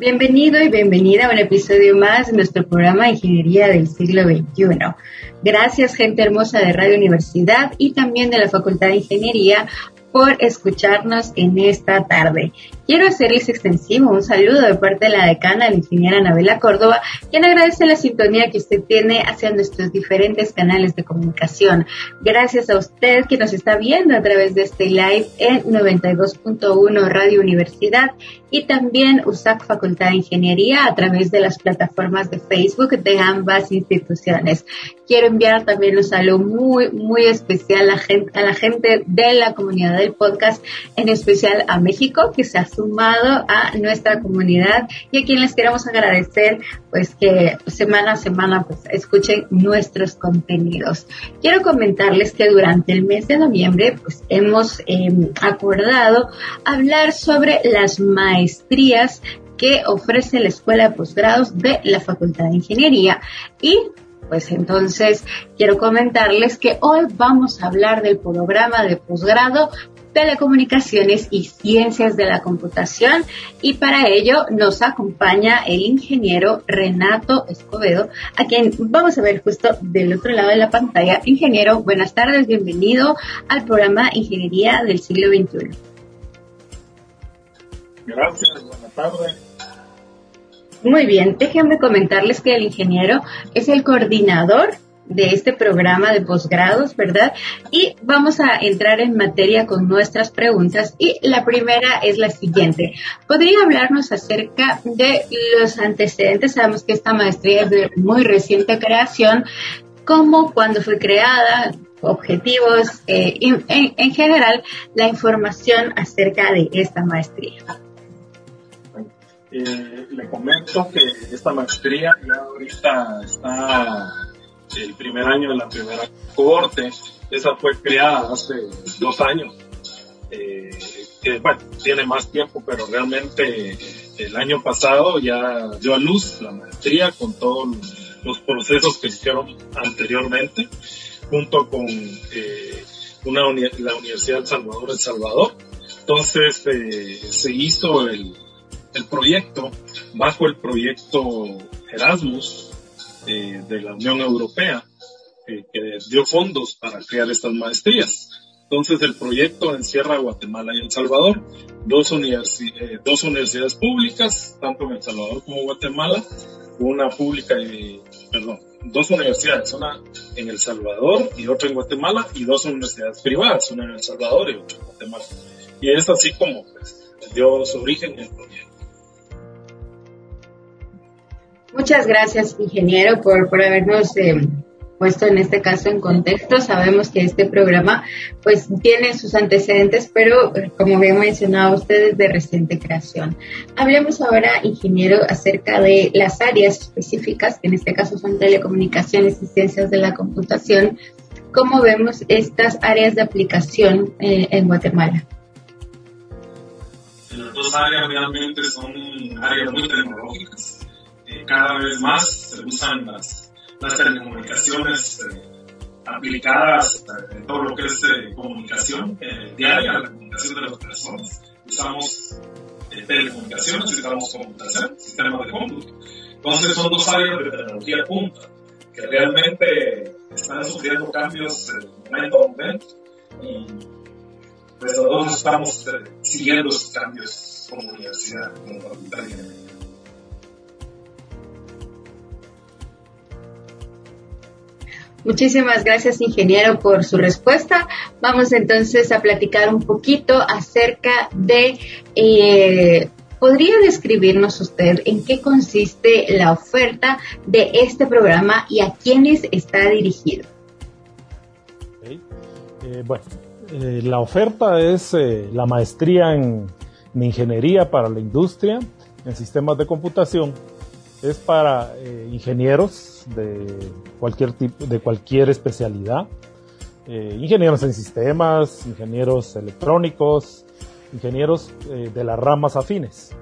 Bienvenido y bienvenida a un episodio más de nuestro programa Ingeniería del siglo XXI. Gracias, gente hermosa de Radio Universidad y también de la Facultad de Ingeniería por escucharnos en esta tarde. Quiero hacerles extensivo un saludo de parte de la decana, la ingeniera Anabela Córdoba, quien agradece la sintonía que usted tiene hacia nuestros diferentes canales de comunicación. Gracias a usted que nos está viendo a través de este live en 92.1 Radio Universidad y también USAC Facultad de Ingeniería a través de las plataformas de Facebook de ambas instituciones. Quiero enviar también un saludo muy, muy especial a gente, a la gente de la comunidad del podcast, en especial a México, que se ha sumado a nuestra comunidad y a quien les queremos agradecer pues que semana a semana pues escuchen nuestros contenidos. Quiero comentarles que durante el mes de noviembre pues hemos em, acordado hablar sobre las maestrías que ofrece la Escuela de Posgrados de la Facultad de Ingeniería y pues entonces quiero comentarles que hoy vamos a hablar del programa de posgrado Telecomunicaciones y Ciencias de la Computación y para ello nos acompaña el ingeniero Renato Escobedo, a quien vamos a ver justo del otro lado de la pantalla. Ingeniero, buenas tardes, bienvenido al programa Ingeniería del siglo XXI. Gracias, buenas tardes. Muy bien, déjenme comentarles que el ingeniero es el coordinador de este programa de posgrados, ¿verdad? Y vamos a entrar en materia con nuestras preguntas y la primera es la siguiente. ¿Podría hablarnos acerca de los antecedentes? Sabemos que esta maestría es de muy reciente creación. ¿Cómo, cuándo fue creada? objetivos, eh, en, en general, la información acerca de esta maestría. Eh, le comento que esta maestría ya ahorita está el primer año de la primera corte. Esa fue creada hace dos años. Eh, que, bueno, tiene más tiempo, pero realmente el año pasado ya dio a luz la maestría con todos los procesos que hicieron anteriormente, junto con eh, una la Universidad del Salvador, El Salvador. Entonces eh, se hizo el, el proyecto bajo el proyecto Erasmus, eh, de la Unión Europea eh, que dio fondos para crear estas maestrías. Entonces el proyecto encierra Guatemala y El Salvador, dos, eh, dos universidades públicas, tanto en El Salvador como Guatemala, una pública y, perdón, dos universidades, una en El Salvador y otra en Guatemala, y dos universidades privadas, una en El Salvador y otra en Guatemala. Y es así como pues, dio su origen el proyecto. Muchas gracias, ingeniero, por, por habernos eh, puesto en este caso en contexto. Sabemos que este programa pues tiene sus antecedentes, pero eh, como bien mencionado ustedes, de reciente creación. Hablemos ahora, ingeniero, acerca de las áreas específicas, que en este caso son telecomunicaciones y ciencias de la computación. ¿Cómo vemos estas áreas de aplicación eh, en Guatemala? Las dos áreas realmente son áreas muy tecnológicas cada vez más se usan las, las telecomunicaciones eh, aplicadas eh, en todo lo que es eh, comunicación diaria, la comunicación de las personas. Usamos telecomunicaciones, usamos computación, sistemas de cómputo. Entonces son dos áreas de tecnología punta que realmente están sufriendo cambios momento a momento y pues nosotros estamos siguiendo esos cambios como universidad, como facultad Muchísimas gracias, ingeniero, por su respuesta. Vamos entonces a platicar un poquito acerca de, eh, ¿podría describirnos usted en qué consiste la oferta de este programa y a quiénes está dirigido? Eh, bueno, eh, la oferta es la maestría en ingeniería para la industria en sistemas de computación es para eh, ingenieros de cualquier tipo, de cualquier especialidad, eh, ingenieros en sistemas, ingenieros electrónicos, ingenieros eh, de las ramas afines,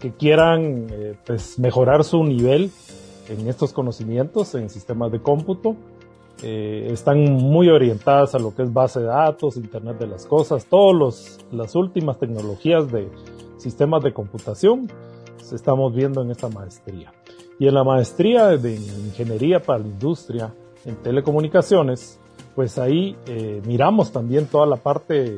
que quieran pues mejorar su nivel en estos conocimientos en sistemas de cómputo. están muy orientadas a lo que es base de datos, Internet de las cosas, todas las últimas tecnologías de sistemas de computación estamos viendo en esta maestría. Y en la maestría de Ingeniería para la Industria en Telecomunicaciones, pues ahí eh, miramos también toda la parte,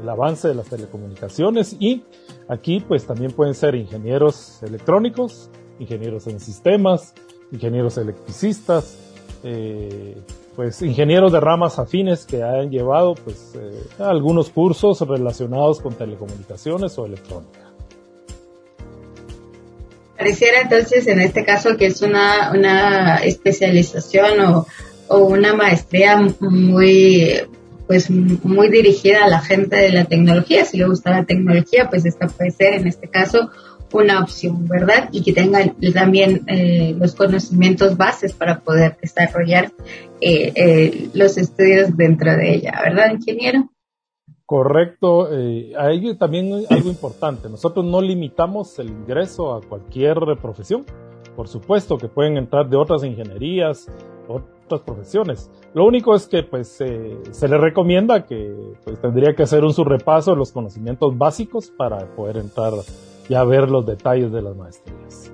el avance de las telecomunicaciones y aquí pues también pueden ser ingenieros electrónicos, ingenieros en sistemas, ingenieros electricistas, eh, pues ingenieros de ramas afines que hayan llevado pues eh, algunos cursos relacionados con telecomunicaciones o electrónica. Pareciera entonces en este caso que es una, una especialización o, o una maestría muy pues muy dirigida a la gente de la tecnología. Si le gusta la tecnología, pues esta puede ser en este caso una opción, ¿verdad? Y que tengan también eh, los conocimientos bases para poder desarrollar eh, eh, los estudios dentro de ella, ¿verdad, ingeniero? Correcto. Eh, hay también algo importante. Nosotros no limitamos el ingreso a cualquier profesión. Por supuesto que pueden entrar de otras ingenierías, otras profesiones. Lo único es que pues se le recomienda que pues, tendría que hacer un subrepaso de los conocimientos básicos para poder entrar y ver los detalles de las maestrías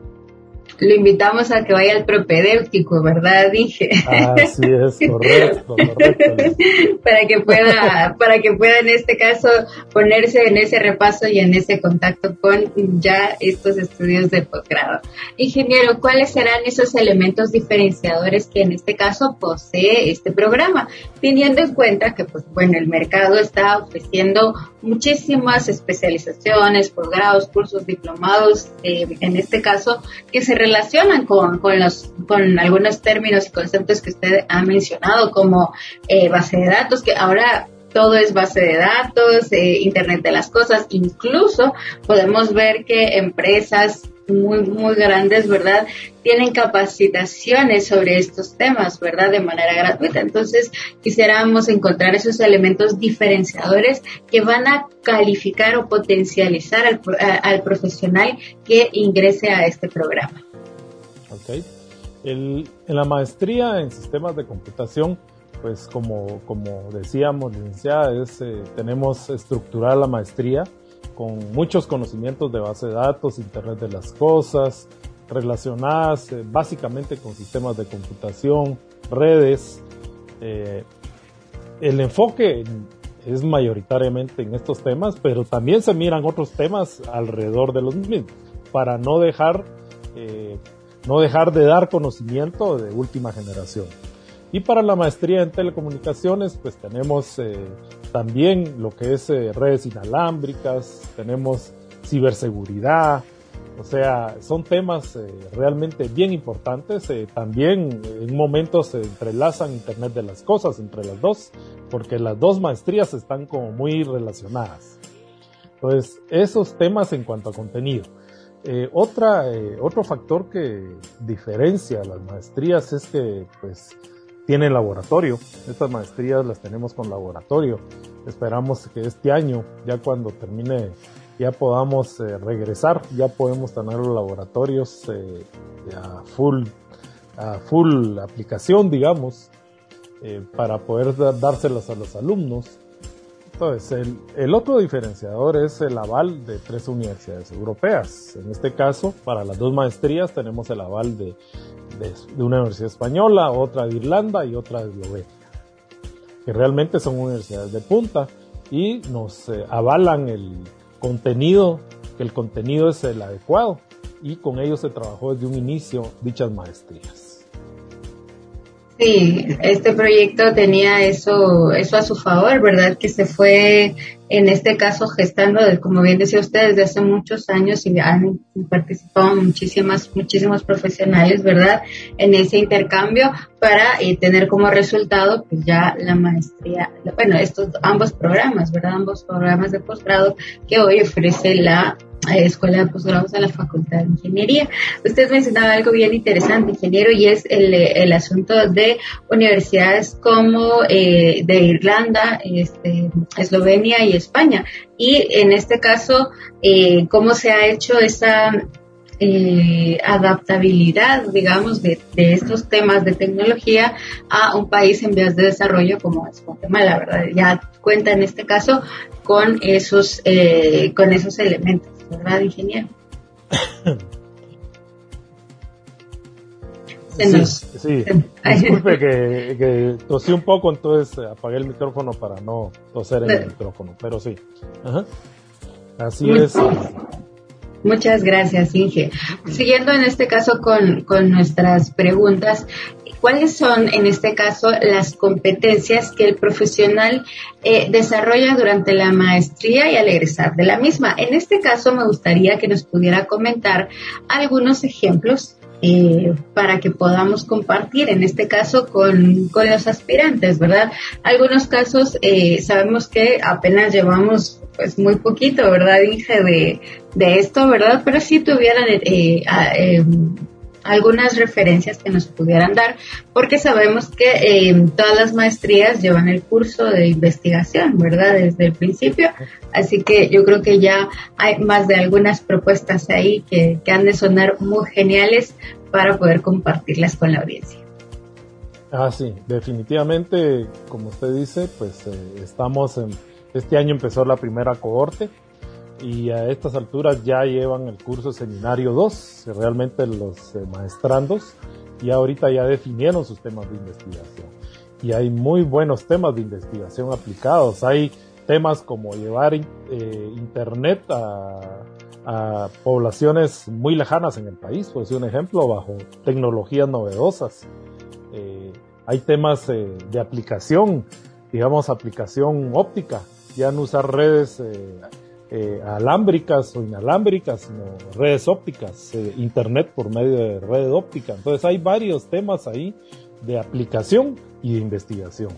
lo invitamos a que vaya al propedéutico, ¿verdad? Dije. Así es, correcto, correcto. para que pueda, para que pueda en este caso ponerse en ese repaso y en ese contacto con ya estos estudios de posgrado. Ingeniero, ¿cuáles serán esos elementos diferenciadores que en este caso posee este programa? Teniendo en cuenta que, pues, bueno, el mercado está ofreciendo muchísimas especializaciones, posgrados, cursos, diplomados, eh, en este caso, que se relacionan con, con, los, con algunos términos y conceptos que usted ha mencionado, como eh, base de datos, que ahora todo es base de datos, eh, Internet de las cosas, incluso podemos ver que empresas muy, muy grandes, ¿verdad? Tienen capacitaciones sobre estos temas, ¿verdad? De manera gratuita. Entonces, quisiéramos encontrar esos elementos diferenciadores que van a calificar o potencializar al, al profesional que ingrese a este programa. En la maestría en sistemas de computación, pues como, decíamos, licenciada, eh, tenemos estructurada la maestría con muchos conocimientos de base de datos, Internet de las Cosas, relacionadas eh, básicamente con sistemas de computación, redes. Eh, el enfoque es mayoritariamente en estos temas, pero también se miran otros temas alrededor de los mismos, para no dejar, no dejar de dar conocimiento de última generación. Y para la maestría en telecomunicaciones, pues tenemos eh, también lo que es eh, redes inalámbricas, tenemos ciberseguridad, o sea, son temas eh, realmente bien importantes. también en momentos se entrelazan Internet de las Cosas entre las dos, porque las dos maestrías están como muy relacionadas. Entonces, esos temas en cuanto a contenido. Otra, otro factor que diferencia las maestrías es que, pues, tiene laboratorio. Estas maestrías las tenemos con laboratorio. Esperamos que este año, ya cuando termine, ya podamos eh, regresar, ya podemos tener los laboratorios eh, a full, a full aplicación, digamos, eh, para poder dárselos a los alumnos. Entonces, el, otro diferenciador es el aval de tres universidades europeas. En este caso, para las dos maestrías tenemos el aval de una universidad española, otra de Irlanda y otra de Eslovenia, que realmente son universidades de punta y nos eh, avalan el contenido, que el contenido es el adecuado y con ellos se trabajó desde un inicio dichas maestrías. Sí, este proyecto tenía eso, eso a su favor, ¿verdad? Que se fue, en este caso, gestando, como bien decía usted, desde hace muchos años y han participado muchísimas, muchísimos profesionales, ¿verdad? En ese intercambio para eh, tener como resultado, pues ya la maestría, bueno, estos ambos programas, ¿verdad? Ambos programas de posgrado que hoy ofrece la Escuela de Posgrados de la Facultad de Ingeniería. Usted mencionaba algo bien interesante, ingeniero, y es el, el asunto de universidades como eh, de Irlanda, este, Eslovenia y España. Y en este caso, eh, cómo se ha hecho esa eh, adaptabilidad, digamos, de, estos temas de tecnología a un país en vías de desarrollo como es Guatemala, ¿verdad? Ya cuenta en este caso con esos, con esos elementos. ¿verdad, ingeniero? Sí, sí. Disculpe que, que, tosí un poco, entonces apagué el micrófono para no toser en el micrófono, pero sí. Así es. Muchas gracias, Inge. Siguiendo en este caso con, con nuestras preguntas, ¿cuáles son en este caso las competencias que el profesional eh, desarrolla durante la maestría y al egresar de la misma? En este caso me gustaría que nos pudiera comentar algunos ejemplos eh, para que podamos compartir, en este caso con, con los aspirantes, ¿verdad? Algunos casos eh, sabemos que apenas llevamos pues muy poquito, ¿verdad? Dije de, de esto, ¿verdad? Pero si tuvieran eh, eh, algunas referencias que nos pudieran dar, porque sabemos que eh, todas las maestrías llevan el curso de investigación, ¿verdad? Desde el principio. Así que yo creo que ya hay más de algunas propuestas ahí que, que han de sonar muy geniales para poder compartirlas con la audiencia. Ah, sí, definitivamente, como usted dice, pues estamos en, este año empezó la primera cohorte y a estas alturas ya llevan el curso seminario 2, realmente los eh, maestrandos, y ahorita ya definieron sus temas de investigación. Y hay muy buenos temas de investigación aplicados. Hay temas como llevar eh, Internet a, poblaciones muy lejanas en el país, por decir un ejemplo, bajo tecnologías novedosas. Eh, hay temas de aplicación, digamos aplicación óptica, ya no usar redes eh, alámbricas o inalámbricas, sino redes ópticas, eh, internet por medio de red óptica. Entonces hay varios temas ahí de aplicación y de investigación.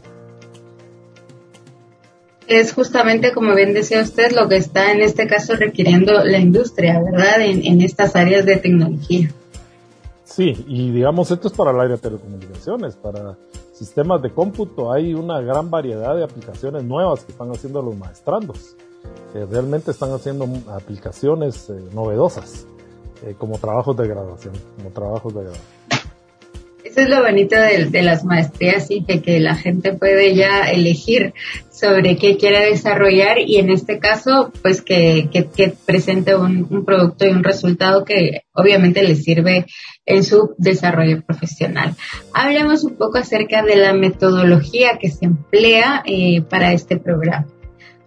Es justamente, como bien decía usted, lo que está en este caso requiriendo la industria, ¿verdad? En, en estas áreas de tecnología. Sí, y digamos, esto es para el área de telecomunicaciones, para sistemas de cómputo, hay una gran variedad de aplicaciones nuevas que están haciendo los maestrandos realmente están haciendo aplicaciones eh, novedosas eh, como trabajos de graduación, como trabajos de graduación. Eso es lo bonito de, las maestrías y que, que, la gente puede ya elegir sobre qué quiere desarrollar y en este caso, pues que, que, presente un, un, producto y un resultado que obviamente le sirve en su desarrollo profesional. Hablemos un poco acerca de la metodología que se emplea eh, para este programa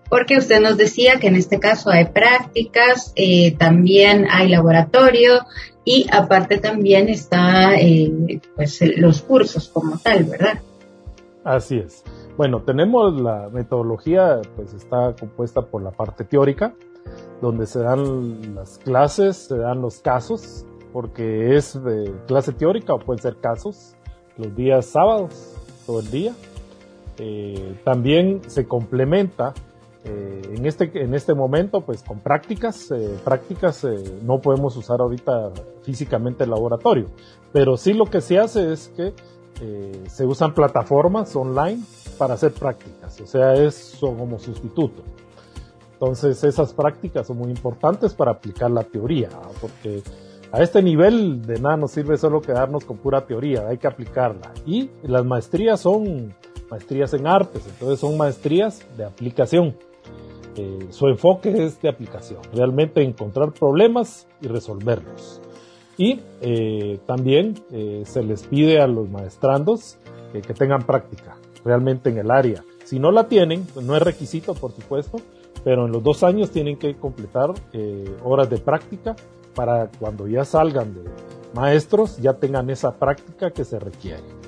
porque usted nos decía que en este caso hay prácticas, eh, también hay laboratorio y aparte también está eh, pues los cursos como tal, ¿verdad? Así es. Bueno, tenemos la metodología, pues está compuesta por la parte teórica, donde se dan las clases, se dan los casos, porque es de clase teórica o pueden ser casos, los días sábados, todo el día. Eh, también se complementa eh, en, este, en este momento, pues con prácticas, eh, prácticas eh, no podemos usar ahorita físicamente el laboratorio, pero sí lo que se hace es que se usan plataformas online para hacer prácticas, o sea, es como sustituto. Entonces esas prácticas son muy importantes para aplicar la teoría, porque a este nivel de nada nos sirve solo quedarnos con pura teoría, hay que aplicarla. Y las maestrías son maestrías en artes, entonces son maestrías de aplicación. Eh, su enfoque es de aplicación, realmente encontrar problemas y resolverlos. Y eh, también eh, se les pide a los maestrandos que tengan práctica realmente en el área. Si no la tienen, pues no es requisito, por supuesto, pero en los dos años tienen que completar horas de práctica para cuando ya salgan de maestros ya tengan esa práctica que se requiere.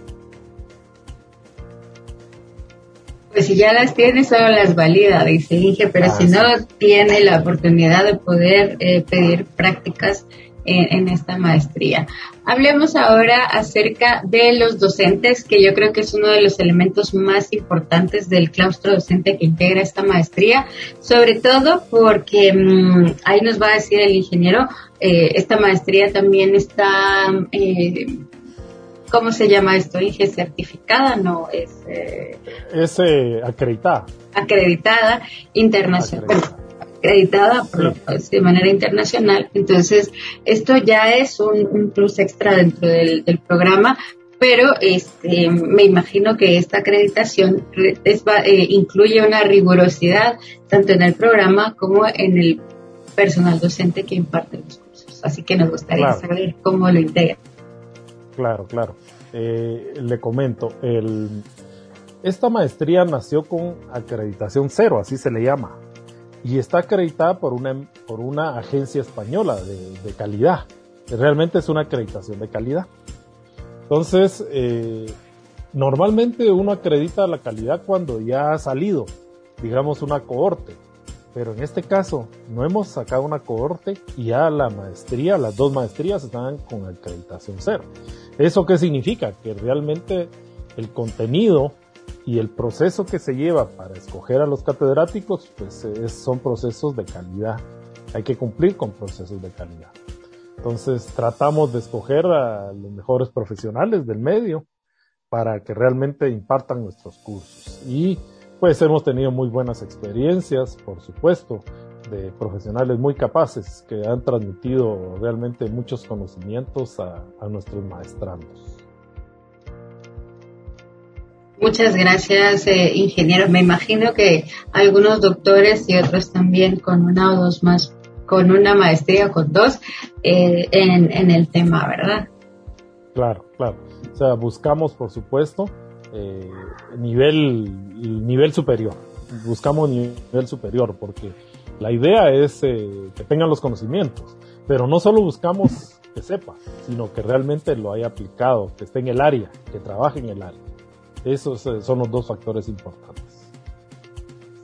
Pues si ya las tiene, solo las valida, dice Inge, pero si no tiene la oportunidad de poder eh, pedir prácticas en, esta maestría. Hablemos ahora acerca de los docentes, que yo creo que es uno de los elementos más importantes del claustro docente que integra esta maestría, sobre todo porque mm, ahí nos va a decir el ingeniero, eh, esta maestría también está eh, ¿cómo se llama esto? Inge certificada, no es. Eh, es eh, acreditada. Acreditada internacional. Acreditada de manera internacional. Entonces, esto ya es un, plus extra dentro del, programa, pero este, me imagino que esta acreditación eh, incluye una rigurosidad tanto en el programa como en el personal docente que imparte los cursos. curso, así que nos gustaría saber cómo lo integra. Claro, claro. Eh, le comento, el, esta maestría nació con acreditación cero, así se le llama, y está acreditada por una, por una agencia española de, calidad. Realmente es una acreditación de calidad. Entonces, eh, normalmente uno acredita la calidad cuando ya ha salido, digamos, una cohorte. Pero en este caso, no hemos sacado una cohorte y ya la maestría, las dos maestrías están con acreditación cero. ¿Eso qué significa? Que realmente el contenido y el proceso que se lleva para escoger a los catedráticos, pues son procesos de calidad. Hay que cumplir con procesos de calidad. Entonces tratamos de escoger a los mejores profesionales del medio para que realmente impartan nuestros cursos. Y pues hemos tenido muy buenas experiencias, por supuesto, de profesionales muy capaces que han transmitido realmente muchos conocimientos a, a nuestros maestrandos. Muchas gracias, eh, ingeniero. Me imagino que algunos doctores y otros también con una o dos más, con una maestría o con dos eh, en, en, el tema, ¿verdad? Claro, claro. O sea, buscamos, por supuesto, eh, nivel, nivel superior. Buscamos nivel superior porque la idea es eh, que tengan los conocimientos, pero no solo buscamos que sepa, sino que realmente lo haya aplicado, que esté en el área, que trabaje en el área. Esos eh, son los dos factores importantes.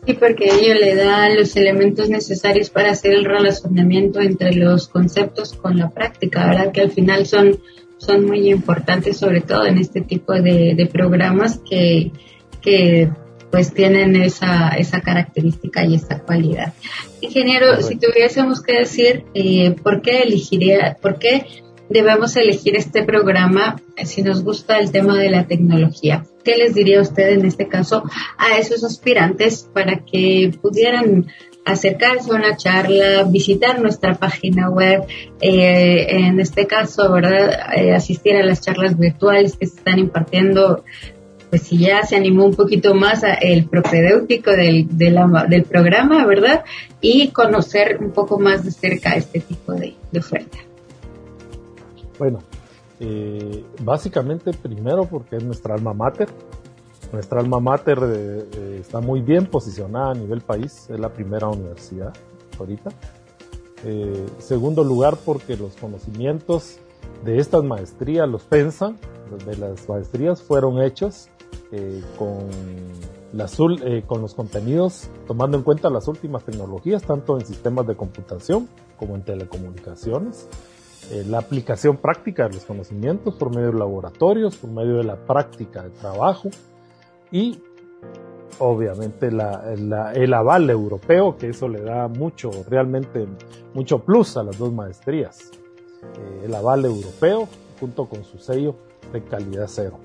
Sí, porque ello le da los elementos necesarios para hacer el relacionamiento entre los conceptos con la práctica, ¿verdad? Que al final son, son muy importantes, sobre todo en este tipo de, programas que, que pues tienen esa, esa característica y esa cualidad. Ingeniero, si tuviésemos que decir eh, por qué elegiría, por qué debemos elegir este programa si nos gusta el tema de la tecnología. ¿Qué les diría usted en este caso a esos aspirantes para que pudieran acercarse a una charla, visitar nuestra página web, eh, en este caso, ¿verdad? Eh, asistir a las charlas virtuales que se están impartiendo, pues si ya se animó un poquito más a el propedéutico del, del programa, ¿verdad? Y conocer un poco más de cerca este tipo de oferta. Bueno, eh, básicamente primero porque es nuestra alma mater. Nuestra alma mater eh, eh, está muy bien posicionada a nivel país, es la primera universidad ahorita. segundo lugar porque los conocimientos de estas maestrías, los PENSA, de las maestrías fueron hechos con, con los contenidos tomando en cuenta las últimas tecnologías, tanto en sistemas de computación como en telecomunicaciones eh, la aplicación práctica de los conocimientos por medio de laboratorios, por medio de la práctica de trabajo y obviamente el aval europeo, que eso le da mucho, realmente mucho plus a las dos maestrías. Eh, el aval europeo junto con su sello de calidad cero.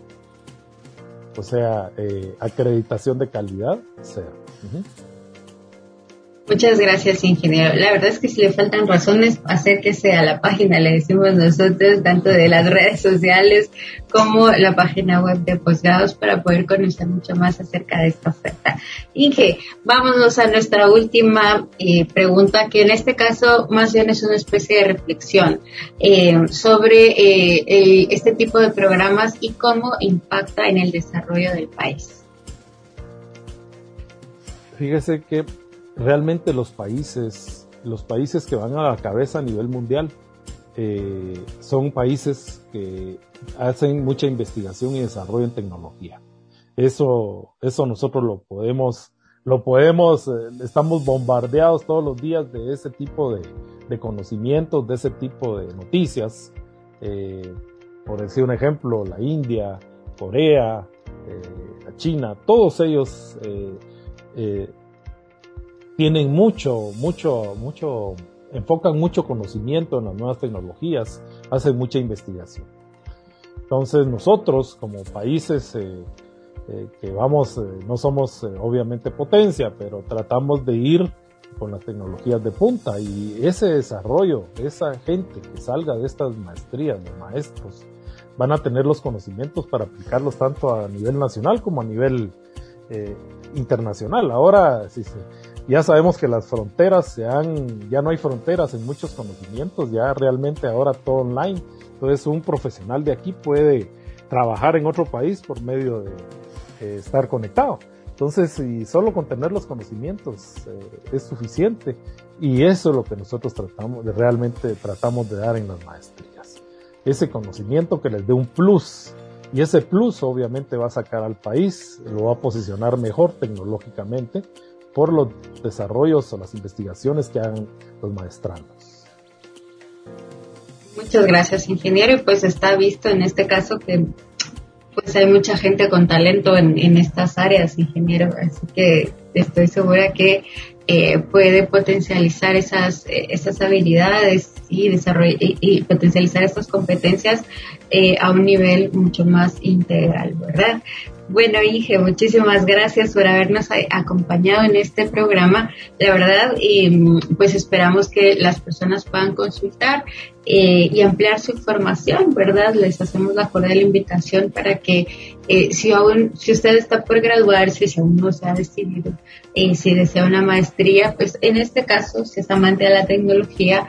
O sea, eh, acreditación de calidad cero. Muchas gracias, ingeniero. La verdad es que si le faltan razones, acérquese a la página, le decimos nosotros, tanto de las redes sociales como la página web de Posgrados para poder conocer mucho más acerca de esta oferta. Inge, vámonos a nuestra última eh, pregunta, que en este caso más bien es una especie de reflexión eh, sobre eh, este tipo de programas y cómo impacta en el desarrollo del país. Fíjese que realmente los países, los países que van a la cabeza a nivel mundial, eh, son países que hacen mucha investigación y desarrollo en tecnología. Eso, eso nosotros lo podemos, lo podemos, eh, estamos bombardeados todos los días de ese tipo de, de conocimientos, de ese tipo de noticias. Eh, por decir un ejemplo, la India, Corea, la China, todos ellos tienen mucho, mucho, mucho, enfocan mucho conocimiento en las nuevas tecnologías, hacen mucha investigación. Entonces nosotros como países eh, eh, que vamos, eh, no somos obviamente potencia, pero tratamos de ir con las tecnologías de punta y ese desarrollo, esa gente que salga de estas maestrías, de maestros, van a tener los conocimientos para aplicarlos tanto a nivel nacional como a nivel internacional. Ahora, si se, Ya sabemos que las fronteras se han, ya no hay fronteras en muchos conocimientos, ya realmente ahora todo online. Entonces un profesional de aquí puede trabajar en otro país por medio de estar conectado. Entonces, si solo con tener los conocimientos eh, es suficiente, y eso es lo que nosotros tratamos, de, realmente tratamos de dar en las maestrías. Ese conocimiento que les dé un plus, y ese plus obviamente va a sacar al país, lo va a posicionar mejor tecnológicamente por los desarrollos o las investigaciones que hagan los maestrandos. Muchas gracias, ingeniero. Y pues está visto en este caso que pues hay mucha gente con talento en, en estas áreas, ingeniero, así que estoy segura que eh, puede potencializar esas, esas habilidades y, desarrollar, y, potencializar estas competencias eh, a un nivel mucho más integral, ¿verdad? Bueno, Inge, muchísimas gracias por habernos acompañado en este programa. La verdad, y pues esperamos que las personas puedan consultar eh, y ampliar su información, ¿verdad? Les hacemos la cordial invitación para que eh, si aún, si usted está por graduarse, si aún no se ha decidido, eh, si desea una maestría, pues en este caso, si es amante de la tecnología,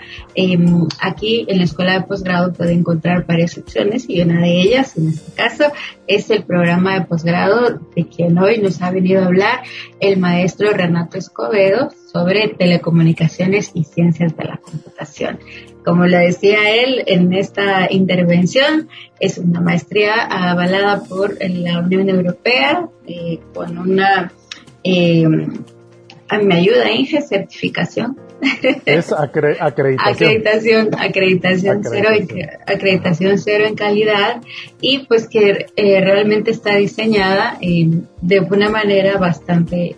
aquí en la escuela de posgrado puede encontrar varias opciones y una de ellas, en este caso, es el programa de posgrado de quien hoy nos ha venido a hablar el maestro Renato Escobedo sobre telecomunicaciones y ciencias de la computación. Como le decía él en esta intervención, es una maestría avalada por la Unión Europea eh, con una, eh, ayuda Inge, certificación. Es acreditación. acreditación. Acreditación, cero, acreditación cero en calidad y pues que eh, realmente está diseñada de una manera bastante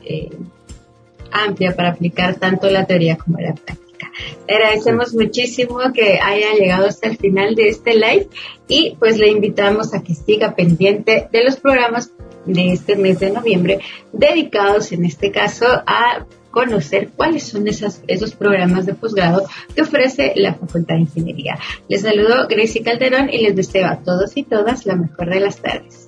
amplia para aplicar tanto la teoría como la práctica. Agradecemos muchísimo que haya llegado hasta el final de este live y pues le invitamos a que siga pendiente de los programas de este mes de noviembre dedicados en este caso a conocer cuáles son esas, esos programas de posgrado que ofrece la Facultad de Ingeniería. Les saludo Gracie Calderón y les deseo a todos y todas la mejor de las tardes.